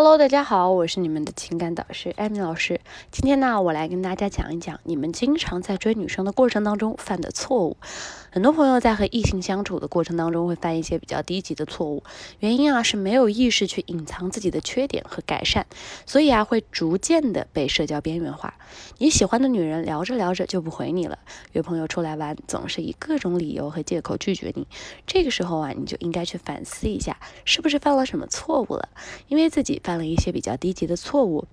Hello，大家好，我是你们的情感导师艾米老师。今天呢，我来跟大家讲一讲你们经常在追女生的过程当中犯的错误。很多朋友在和异性相处的过程当中会犯一些比较低级的错误，原因啊是没有意识去隐藏自己的缺点和改善，所以啊会逐渐的被社交边缘化。你喜欢的女人聊着聊着就不回你了，约朋友出来玩总是以各种理由和借口拒绝你，这个时候啊你就应该去反思一下，是不是犯了什么错误了？因为自己。犯了一些比较低级的错误，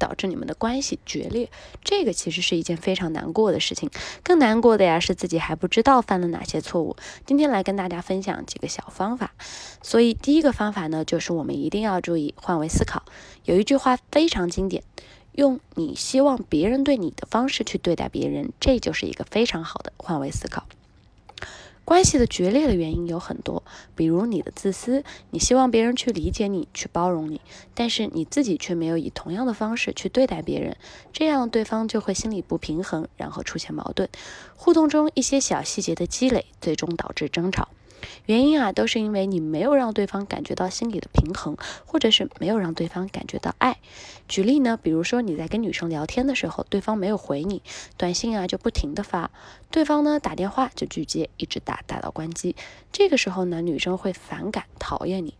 导致你们的关系决裂，这个其实是一件非常难过的事情。更难过的呀，是自己还不知道犯了哪些错误。今天来跟大家分享几个小方法。所以第一个方法呢，就是我们一定要注意换位思考。有一句话非常经典：用你希望别人对你的方式去对待别人，这就是一个非常好的换位思考。关系的决裂的原因有很多，比如你的自私，你希望别人去理解你、去包容你，但是你自己却没有以同样的方式去对待别人，这样对方就会心里不平衡，然后出现矛盾。互动中一些小细节的积累，最终导致争吵。原因啊，都是因为你没有让对方感觉到心理的平衡，或者是没有让对方感觉到爱。举例呢，比如说你在跟女生聊天的时候，对方没有回你，短信啊就不停的发，对方呢打电话就拒接，一直打打到关机。这个时候呢，女生会反感、讨厌你。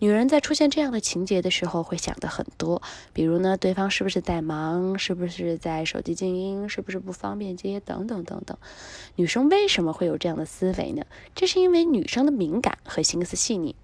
女人在出现这样的情节的时候，会想的很多，比如呢，对方是不是在忙，是不是在手机静音，是不是不方便接，等等等等。女生为什么会有这样的思维呢？这是因为女生的敏感和心思细腻。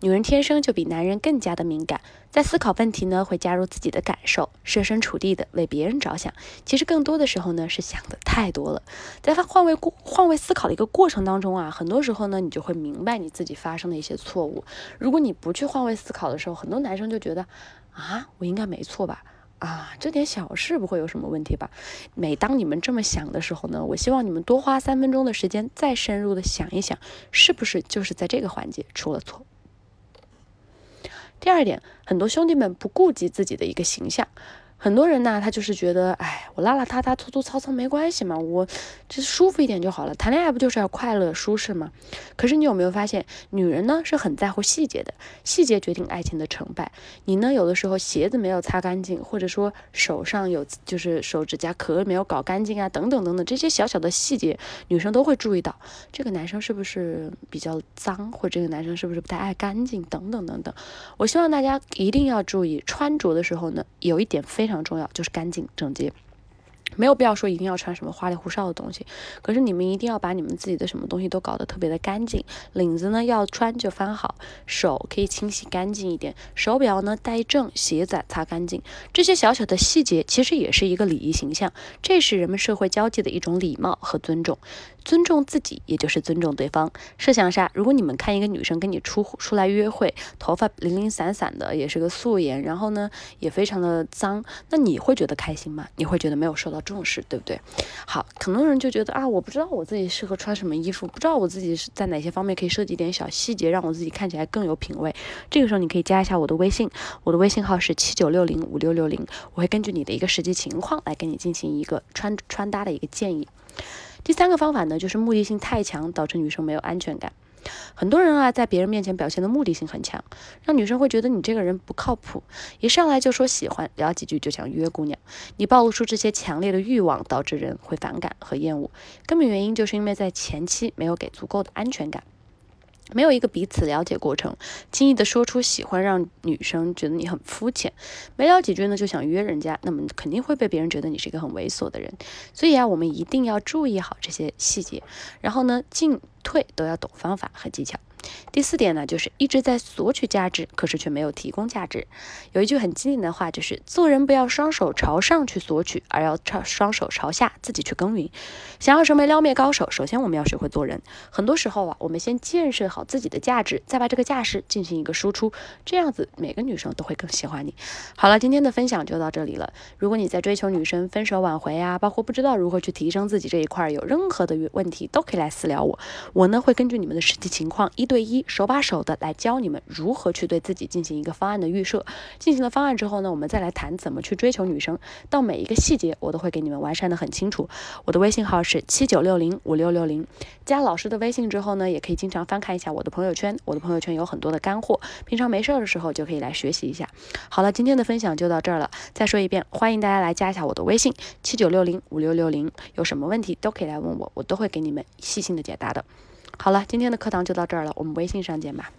女人天生就比男人更加的敏感，在思考问题呢，会加入自己的感受，设身处地的为别人着想。其实更多的时候呢，是想的太多了。在换位换位思考的一个过程当中啊，很多时候呢，你就会明白你自己发生的一些错误。如果你不去换位思考的时候，很多男生就觉得啊，我应该没错吧？啊，这点小事不会有什么问题吧？每当你们这么想的时候呢，我希望你们多花三分钟的时间，再深入的想一想，是不是就是在这个环节出了错？第二点，很多兄弟们不顾及自己的一个形象。很多人呢，他就是觉得，哎，我邋邋遢遢、粗粗糙糙没关系嘛，我就是舒服一点就好了。谈恋爱不就是要快乐、舒适吗？可是你有没有发现，女人呢是很在乎细节的，细节决定爱情的成败。你呢，有的时候鞋子没有擦干净，或者说手上有就是手指甲壳没有搞干净啊，等等等等，这些小小的细节，女生都会注意到，这个男生是不是比较脏，或者这个男生是不是不太爱干净，等等等等。我希望大家一定要注意，穿着的时候呢，有一点非常。非常重要，就是干净整洁。没有必要说一定要穿什么花里胡哨的东西，可是你们一定要把你们自己的什么东西都搞得特别的干净。领子呢要穿就翻好，手可以清洗干净一点，手表呢戴正，鞋子擦干净。这些小小的细节其实也是一个礼仪形象，这是人们社会交际的一种礼貌和尊重。尊重自己，也就是尊重对方。设想下，如果你们看一个女生跟你出出来约会，头发零零散散的，也是个素颜，然后呢也非常的脏，那你会觉得开心吗？你会觉得没有受到。重视对不对？好，很多人就觉得啊，我不知道我自己适合穿什么衣服，不知道我自己是在哪些方面可以设计点小细节，让我自己看起来更有品味。这个时候你可以加一下我的微信，我的微信号是七九六零五六六零，我会根据你的一个实际情况来给你进行一个穿穿搭的一个建议。第三个方法呢，就是目的性太强，导致女生没有安全感。很多人啊，在别人面前表现的目的性很强，让女生会觉得你这个人不靠谱，一上来就说喜欢，聊几句就想约姑娘。你暴露出这些强烈的欲望，导致人会反感和厌恶。根本原因就是因为在前期没有给足够的安全感。没有一个彼此了解过程，轻易的说出喜欢，让女生觉得你很肤浅。没聊几句呢，就想约人家，那么肯定会被别人觉得你是一个很猥琐的人。所以啊，我们一定要注意好这些细节，然后呢，进退都要懂方法和技巧。第四点呢，就是一直在索取价值，可是却没有提供价值。有一句很经典的话，就是做人不要双手朝上去索取，而要朝双手朝下自己去耕耘。想要成为撩妹高手，首先我们要学会做人。很多时候啊，我们先建设好自己的价值，再把这个价值进行一个输出，这样子每个女生都会更喜欢你。好了，今天的分享就到这里了。如果你在追求女生分手挽回啊，包括不知道如何去提升自己这一块有任何的问题，都可以来私聊我。我呢会根据你们的实际情况一对。对一、手把手的来教你们如何去对自己进行一个方案的预设。进行了方案之后呢，我们再来谈怎么去追求女生，到每一个细节我都会给你们完善的很清楚。我的微信号是七九六零五六六零，加老师的微信之后呢，也可以经常翻看一下我的朋友圈，我的朋友圈有很多的干货，平常没事儿的时候就可以来学习一下。好了，今天的分享就到这儿了，再说一遍，欢迎大家来加一下我的微信七九六零五六六零，有什么问题都可以来问我，我都会给你们细心的解答的。好了，今天的课堂就到这儿了，我们微信上见吧。